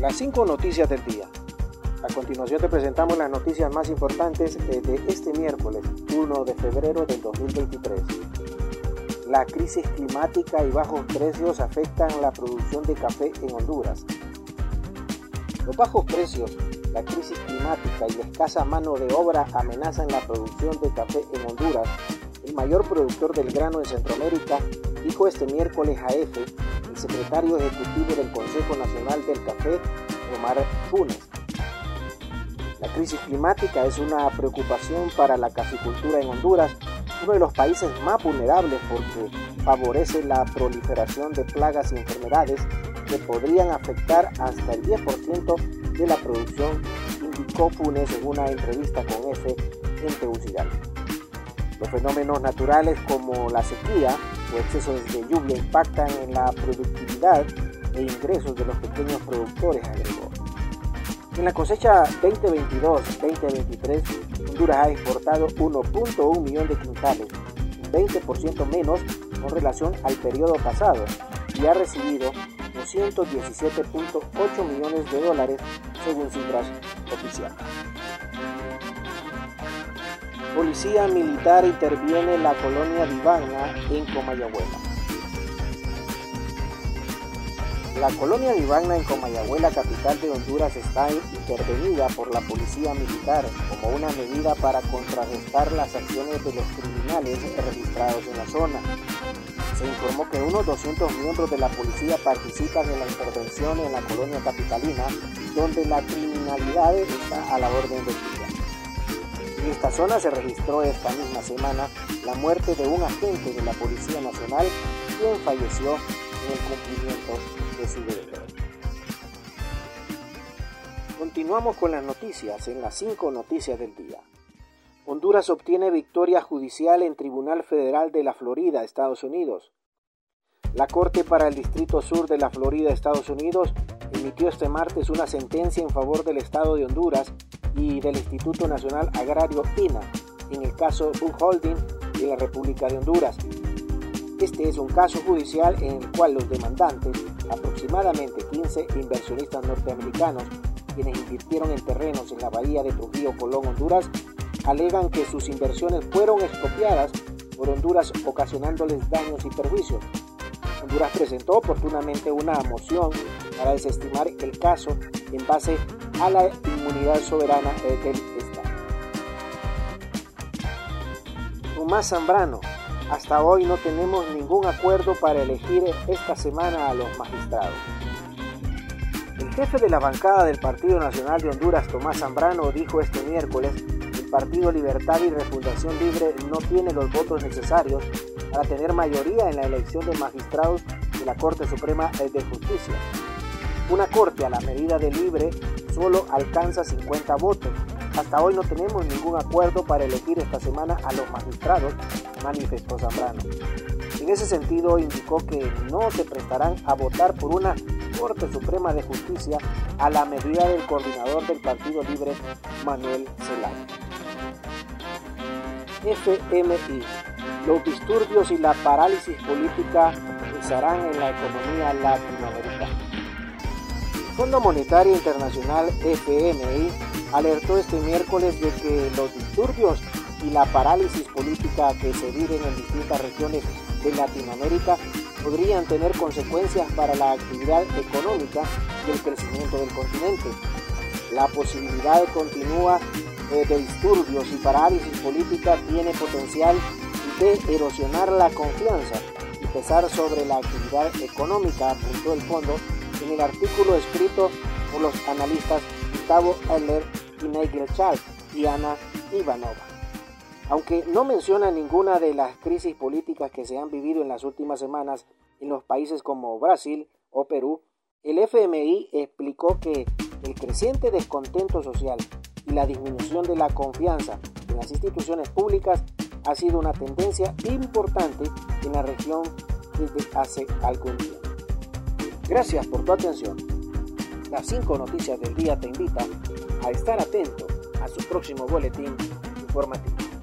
Las cinco noticias del día. A continuación te presentamos las noticias más importantes eh, de este miércoles 1 de febrero del 2023. La crisis climática y bajos precios afectan la producción de café en Honduras. Los bajos precios, la crisis climática y la escasa mano de obra amenazan la producción de café en Honduras. El mayor productor del grano en Centroamérica dijo este miércoles a EFE el secretario ejecutivo del Consejo Nacional del Café, Omar Funes. La crisis climática es una preocupación para la caficultura en Honduras, uno de los países más vulnerables porque favorece la proliferación de plagas y enfermedades que podrían afectar hasta el 10% de la producción, indicó Funes en una entrevista con EFE en. Los fenómenos naturales como la sequía o excesos de lluvia impactan en la productividad e ingresos de los pequeños productores, agregó. En la cosecha 2022-2023, Honduras ha exportado 1.1 millón de quintales, un 20% menos con relación al periodo pasado, y ha recibido 217.8 millones de dólares según cifras oficiales. Policía militar interviene en la colonia Divana en Comayagüela. La colonia Divana en Comayagüela, capital de Honduras, está intervenida por la policía militar como una medida para contrarrestar las acciones de los criminales registrados en la zona. Se informó que unos 200 miembros de la policía participan en la intervención en la colonia capitalina, donde la criminalidad está a la orden del día. En esta zona se registró esta misma semana la muerte de un agente de la Policía Nacional, quien falleció en el cumplimiento de su deber. Continuamos con las noticias en las cinco noticias del día. Honduras obtiene victoria judicial en Tribunal Federal de la Florida, Estados Unidos. La Corte para el Distrito Sur de la Florida, Estados Unidos, emitió este martes una sentencia en favor del Estado de Honduras y del Instituto Nacional Agrario INA en el caso Book Holding de la República de Honduras. Este es un caso judicial en el cual los demandantes, aproximadamente 15 inversionistas norteamericanos, quienes invirtieron en terrenos en la bahía de Trujillo, Colón, Honduras, alegan que sus inversiones fueron expropiadas por Honduras ocasionándoles daños y perjuicios. Honduras presentó oportunamente una moción para desestimar el caso en base a la inmunidad soberana del Estado. Tomás Zambrano, hasta hoy no tenemos ningún acuerdo para elegir esta semana a los magistrados. El jefe de la bancada del Partido Nacional de Honduras, Tomás Zambrano, dijo este miércoles Partido Libertad y Refundación Libre no tiene los votos necesarios para tener mayoría en la elección de magistrados de la Corte Suprema de Justicia. Una corte a la medida de libre solo alcanza 50 votos. Hasta hoy no tenemos ningún acuerdo para elegir esta semana a los magistrados, manifestó Zambrano. En ese sentido, indicó que no se prestarán a votar por una Corte Suprema de Justicia a la medida del coordinador del Partido Libre, Manuel Zelaya. FMI. Los disturbios y la parálisis política usarán en la economía latinoamericana. Fondo Monetario Internacional FMI alertó este miércoles de que los disturbios y la parálisis política que se viven en distintas regiones de Latinoamérica podrían tener consecuencias para la actividad económica y el crecimiento del continente. La posibilidad continua de disturbios y parálisis política tiene potencial de erosionar la confianza y pesar sobre la actividad económica, apuntó el fondo en el artículo escrito por los analistas Gustavo Eller y Nigel Charles y Ana Ivanova. Aunque no menciona ninguna de las crisis políticas que se han vivido en las últimas semanas en los países como Brasil o Perú, el FMI explicó que el creciente descontento social la disminución de la confianza en las instituciones públicas ha sido una tendencia importante en la región desde hace algún tiempo. Gracias por tu atención. Las 5 noticias del día te invitan a estar atento a su próximo boletín informativo.